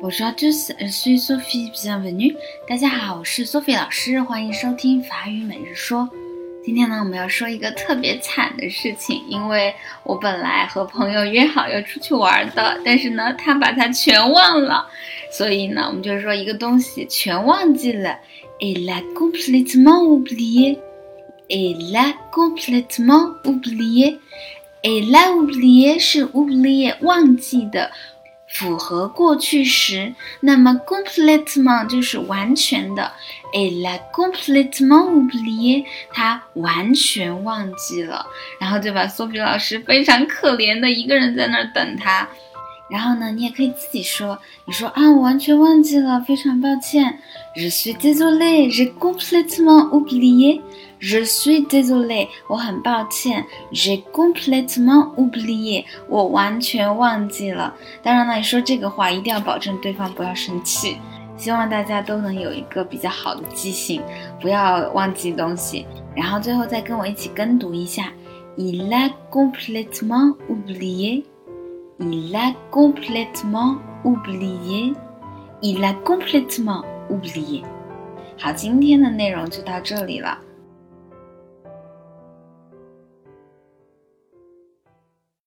Bonjour à tous, je suis Sophie, bienvenue. 大家好，我是 Sophie 老师，欢迎收听法语每日说。今天呢，我们要说一个特别惨的事情，因为我本来和朋友约好要出去玩的，但是呢，他把它全忘了，所以呢，我们就是说一个东西全忘记了。Il a complètement oublié. Il a complètement oublié. Il a oublié 是 oublié 忘记的。符合过去时，那么 completement 就是完全的，il a complètement oublié，他完全忘记了，然后就把苏比老师非常可怜的一个人在那儿等他。然后呢，你也可以自己说，你说啊，我完全忘记了，非常抱歉。Je suis désolé, j'ai complètement oublié. Je suis désolé，我很抱歉。J'ai complètement oublié，我完全忘记了。当然了，你说这个话一定要保证对方不要生气。希望大家都能有一个比较好的记性，不要忘记东西。然后最后再跟我一起跟读一下：Il a complètement oublié。Il a complètement oublié. Il a complètement oublié. 好，今天的内容就到这里了。